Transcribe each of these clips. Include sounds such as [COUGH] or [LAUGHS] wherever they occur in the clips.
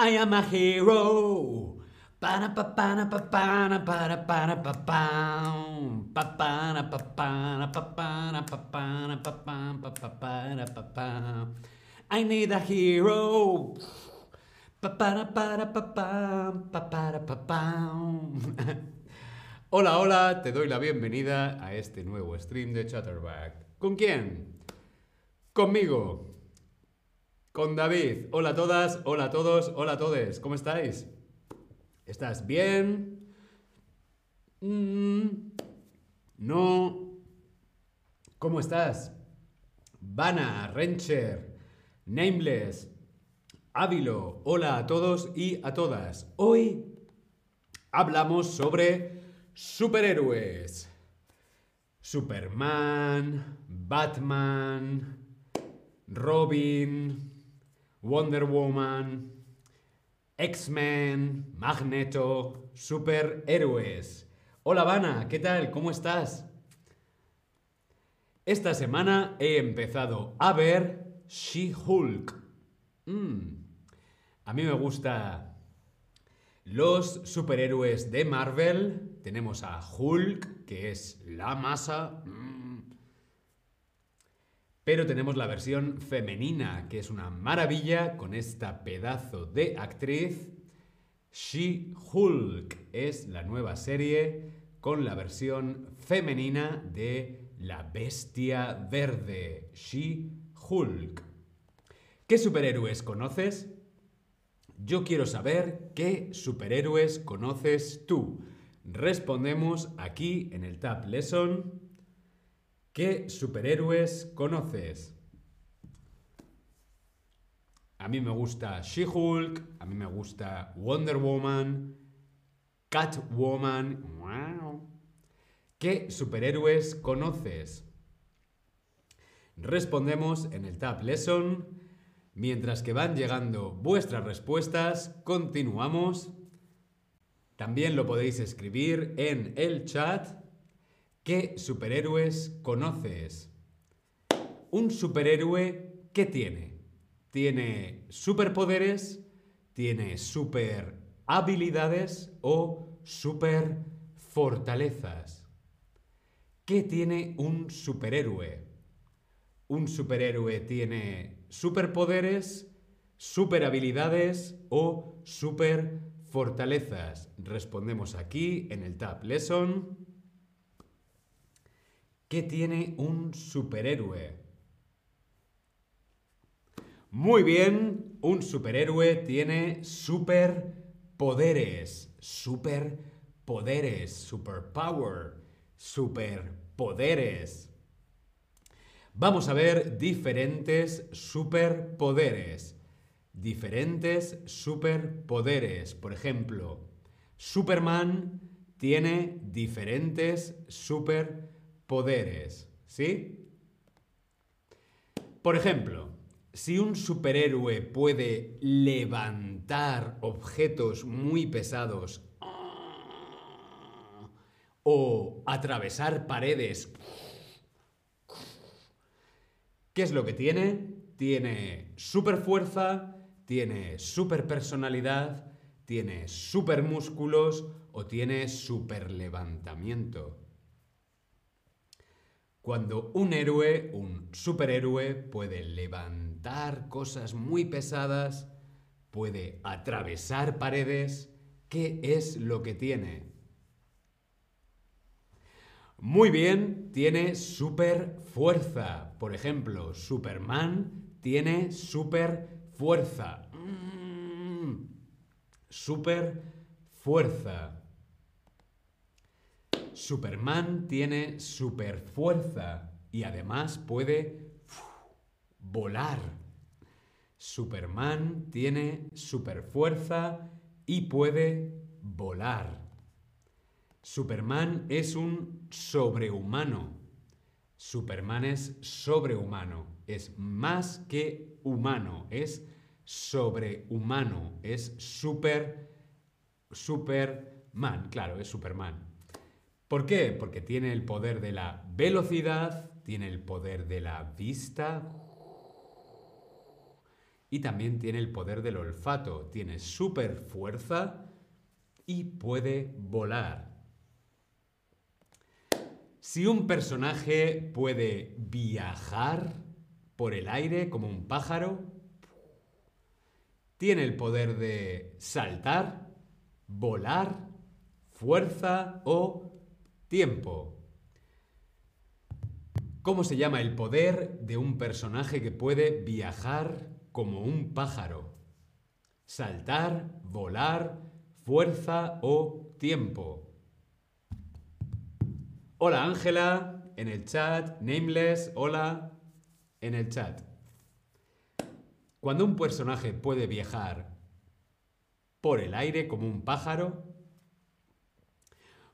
I am a hero. Para pa para pa para para para pa. Pa para pa para pa para pa para pa pa pa para pa pam. I need a hero. Pa para para pa pa para pa pam. [LAUGHS] Hola, hola, te doy la bienvenida a este nuevo stream de Chatterback. ¿Con quién? Conmigo. Con David. Hola a todas, hola a todos, hola a todos. ¿Cómo estáis? ¿Estás bien? Mm, no. ¿Cómo estás? Vana, Rencher, Nameless, Ávilo. Hola a todos y a todas. Hoy hablamos sobre superhéroes. Superman, Batman, Robin, Wonder Woman, X-Men, Magneto, superhéroes. Hola Vana, ¿qué tal? ¿Cómo estás? Esta semana he empezado a ver She-Hulk. Mm, A mí me gusta los superhéroes de Marvel. Tenemos a Hulk, que es la masa. Mm. Pero tenemos la versión femenina, que es una maravilla con esta pedazo de actriz. She-Hulk es la nueva serie con la versión femenina de la bestia verde. She-Hulk. ¿Qué superhéroes conoces? Yo quiero saber qué superhéroes conoces tú. Respondemos aquí en el Tab Lesson. ¿Qué superhéroes conoces? A mí me gusta She-Hulk, a mí me gusta Wonder Woman, Catwoman. Wow. ¿Qué superhéroes conoces? Respondemos en el Tab Lesson. Mientras que van llegando vuestras respuestas, continuamos. También lo podéis escribir en el chat. ¿Qué superhéroes conoces? Un superhéroe, ¿qué tiene? ¿Tiene superpoderes? ¿Tiene super habilidades o super fortalezas? ¿Qué tiene un superhéroe? ¿Un superhéroe tiene superpoderes, super habilidades o super fortalezas? Respondemos aquí en el Tab Lesson. ¿Qué tiene un superhéroe? Muy bien, un superhéroe tiene superpoderes, superpoderes, superpower, superpoderes. Vamos a ver diferentes superpoderes. Diferentes superpoderes. Por ejemplo, Superman tiene diferentes superpoderes. ¿Sí? Por ejemplo, si un superhéroe puede levantar objetos muy pesados o atravesar paredes ¿Qué es lo que tiene? Tiene super fuerza, tiene super personalidad, tiene super músculos o tiene super levantamiento. Cuando un héroe, un superhéroe, puede levantar cosas muy pesadas, puede atravesar paredes, ¿qué es lo que tiene? Muy bien, tiene super fuerza. Por ejemplo, Superman tiene super fuerza. Mm, super fuerza. Superman tiene super fuerza y además puede volar. Superman tiene super fuerza y puede volar. Superman es un sobrehumano. Superman es sobrehumano. Es más que humano. Es sobrehumano. Es super, superman. Claro, es Superman. ¿Por qué? Porque tiene el poder de la velocidad, tiene el poder de la vista Y también tiene el poder del olfato. Tiene super fuerza y puede volar. Si un personaje puede viajar por el aire como un pájaro, tiene el poder de saltar, volar, fuerza o tiempo. ¿Cómo se llama el poder de un personaje que puede viajar como un pájaro? Saltar, volar, fuerza o tiempo. Hola Ángela, en el chat, Nameless, hola, en el chat. Cuando un personaje puede viajar por el aire como un pájaro,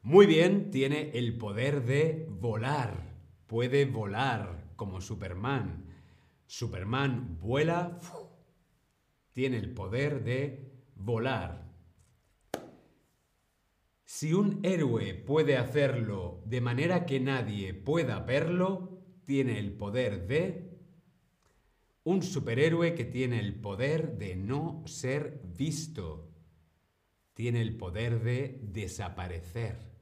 muy bien, tiene el poder de volar. Puede volar como Superman. Superman vuela, tiene el poder de volar. Si un héroe puede hacerlo de manera que nadie pueda verlo, tiene el poder de un superhéroe que tiene el poder de no ser visto. Tiene el poder de desaparecer.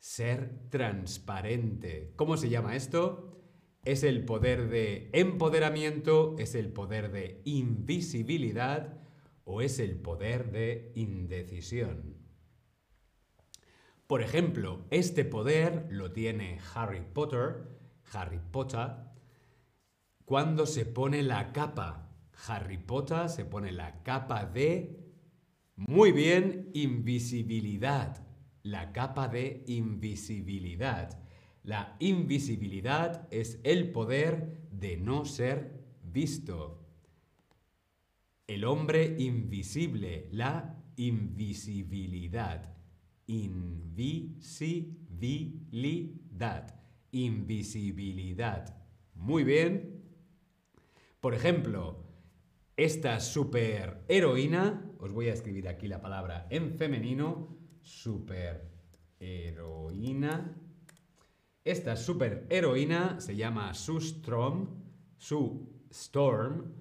Ser transparente. ¿Cómo se llama esto? Es el poder de empoderamiento, es el poder de invisibilidad o es el poder de indecisión. Por ejemplo, este poder lo tiene Harry Potter, Harry Potter, cuando se pone la capa. Harry Potter se pone la capa de... Muy bien, invisibilidad. La capa de invisibilidad. La invisibilidad es el poder de no ser visto. El hombre invisible, la invisibilidad. Invisibilidad. Invisibilidad. Muy bien. Por ejemplo, esta superheroína, os voy a escribir aquí la palabra en femenino, superheroína. Esta superheroína se llama Sue Storm, Sue Storm,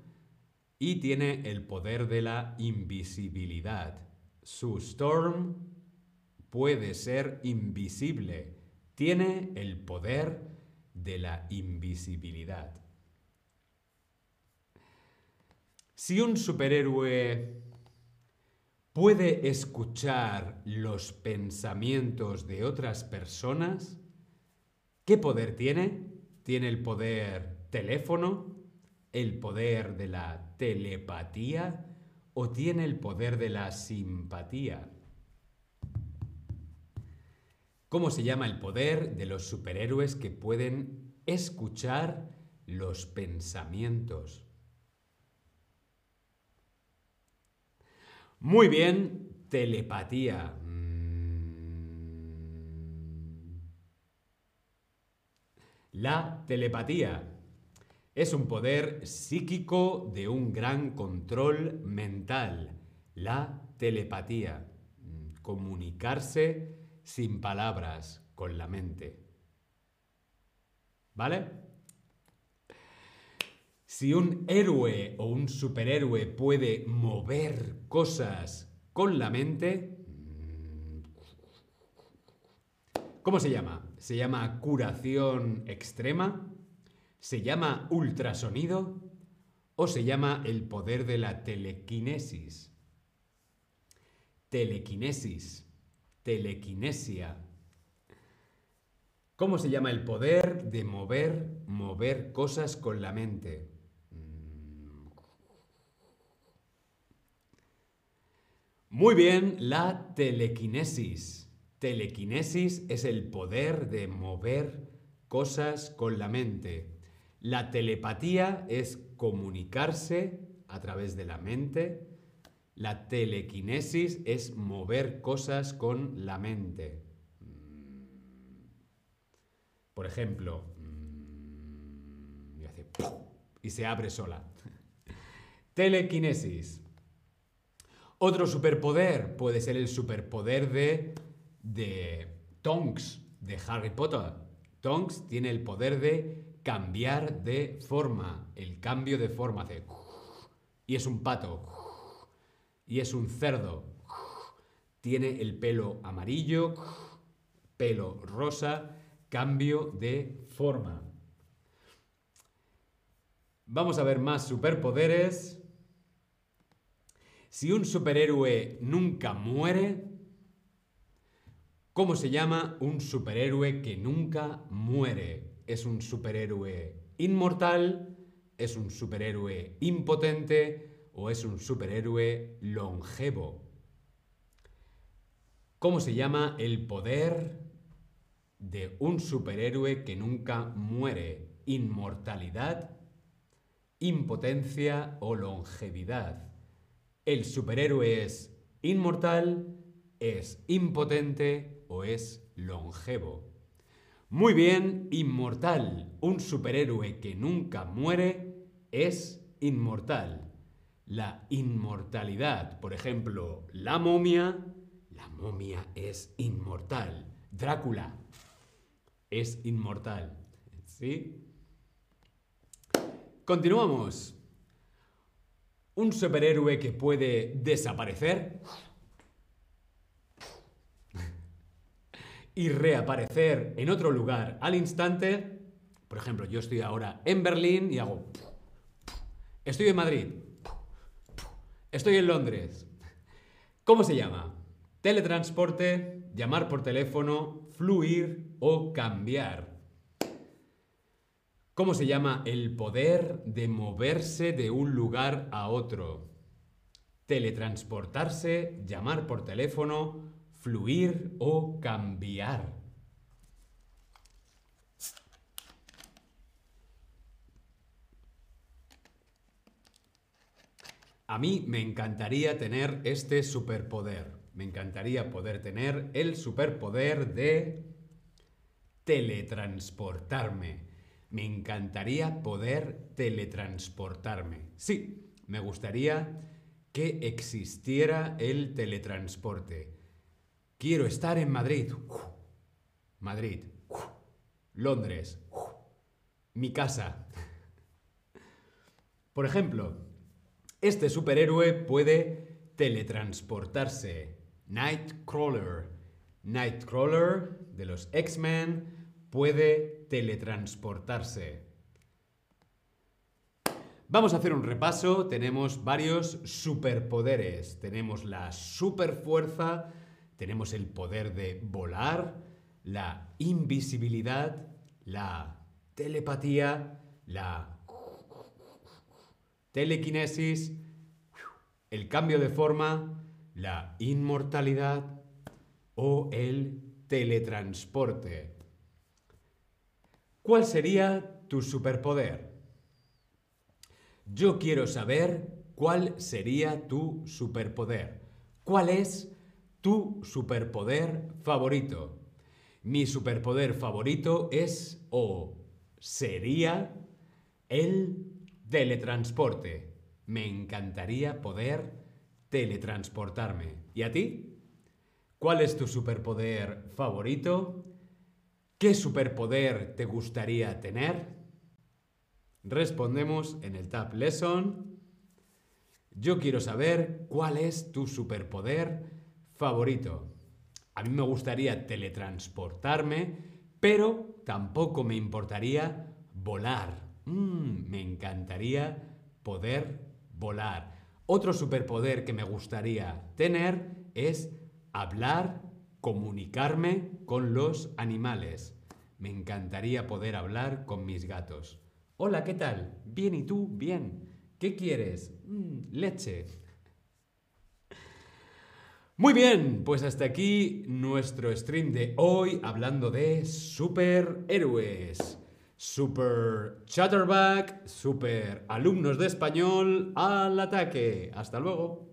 y tiene el poder de la invisibilidad. Sue Storm puede ser invisible, tiene el poder de la invisibilidad. Si un superhéroe puede escuchar los pensamientos de otras personas, ¿qué poder tiene? Tiene el poder teléfono, el poder de la telepatía o tiene el poder de la simpatía. ¿Cómo se llama el poder de los superhéroes que pueden escuchar los pensamientos? Muy bien, telepatía. Mm. La telepatía es un poder psíquico de un gran control mental. La telepatía. Mm, comunicarse sin palabras, con la mente. ¿Vale? Si un héroe o un superhéroe puede mover cosas con la mente, ¿cómo se llama? ¿Se llama curación extrema? ¿Se llama ultrasonido? ¿O se llama el poder de la telequinesis? Telequinesis, telequinesia. ¿Cómo se llama el poder de mover, mover cosas con la mente? Muy bien, la telequinesis. Telequinesis es el poder de mover cosas con la mente. La telepatía es comunicarse a través de la mente. La telequinesis es mover cosas con la mente. Por ejemplo, y se abre sola. [LAUGHS] Telequinesis. Otro superpoder puede ser el superpoder de, de Tonks, de Harry Potter. Tonks tiene el poder de cambiar de forma, el cambio de forma. Hace... y es un pato y es un cerdo. Tiene el pelo amarillo, pelo rosa, cambio de forma. Vamos a ver más superpoderes. Si un superhéroe nunca muere, ¿cómo se llama un superhéroe que nunca muere? ¿Es un superhéroe inmortal? ¿Es un superhéroe impotente? ¿O es un superhéroe longevo? ¿Cómo se llama el poder de un superhéroe que nunca muere? ¿Inmortalidad? impotencia o longevidad. El superhéroe es inmortal, es impotente o es longevo. Muy bien, inmortal. Un superhéroe que nunca muere es inmortal. La inmortalidad, por ejemplo, la momia, la momia es inmortal. Drácula es inmortal. ¿Sí? Continuamos. Un superhéroe que puede desaparecer y reaparecer en otro lugar al instante. Por ejemplo, yo estoy ahora en Berlín y hago... Estoy en Madrid. Estoy en Londres. ¿Cómo se llama? Teletransporte, llamar por teléfono, fluir o cambiar. ¿Cómo se llama el poder de moverse de un lugar a otro? Teletransportarse, llamar por teléfono, fluir o cambiar. A mí me encantaría tener este superpoder. Me encantaría poder tener el superpoder de teletransportarme. Me encantaría poder teletransportarme. Sí, me gustaría que existiera el teletransporte. Quiero estar en Madrid. Madrid. Londres. Mi casa. [LAUGHS] Por ejemplo, este superhéroe puede teletransportarse. Nightcrawler. Nightcrawler de los X-Men puede teletransportarse. Vamos a hacer un repaso. Tenemos varios superpoderes. Tenemos la superfuerza, tenemos el poder de volar, la invisibilidad, la telepatía, la telequinesis, el cambio de forma, la inmortalidad o el teletransporte. ¿Cuál sería tu superpoder? Yo quiero saber cuál sería tu superpoder. ¿Cuál es tu superpoder favorito? Mi superpoder favorito es o sería el teletransporte. Me encantaría poder teletransportarme. ¿Y a ti? ¿Cuál es tu superpoder favorito? ¿Qué superpoder te gustaría tener? Respondemos en el Tab Lesson. Yo quiero saber cuál es tu superpoder favorito. A mí me gustaría teletransportarme, pero tampoco me importaría volar. Mm, me encantaría poder volar. Otro superpoder que me gustaría tener es hablar comunicarme con los animales. Me encantaría poder hablar con mis gatos. Hola, ¿qué tal? Bien, ¿y tú? Bien. ¿Qué quieres? Mm, leche. Muy bien, pues hasta aquí nuestro stream de hoy hablando de superhéroes. Super Chatterback, super alumnos de español al ataque. Hasta luego.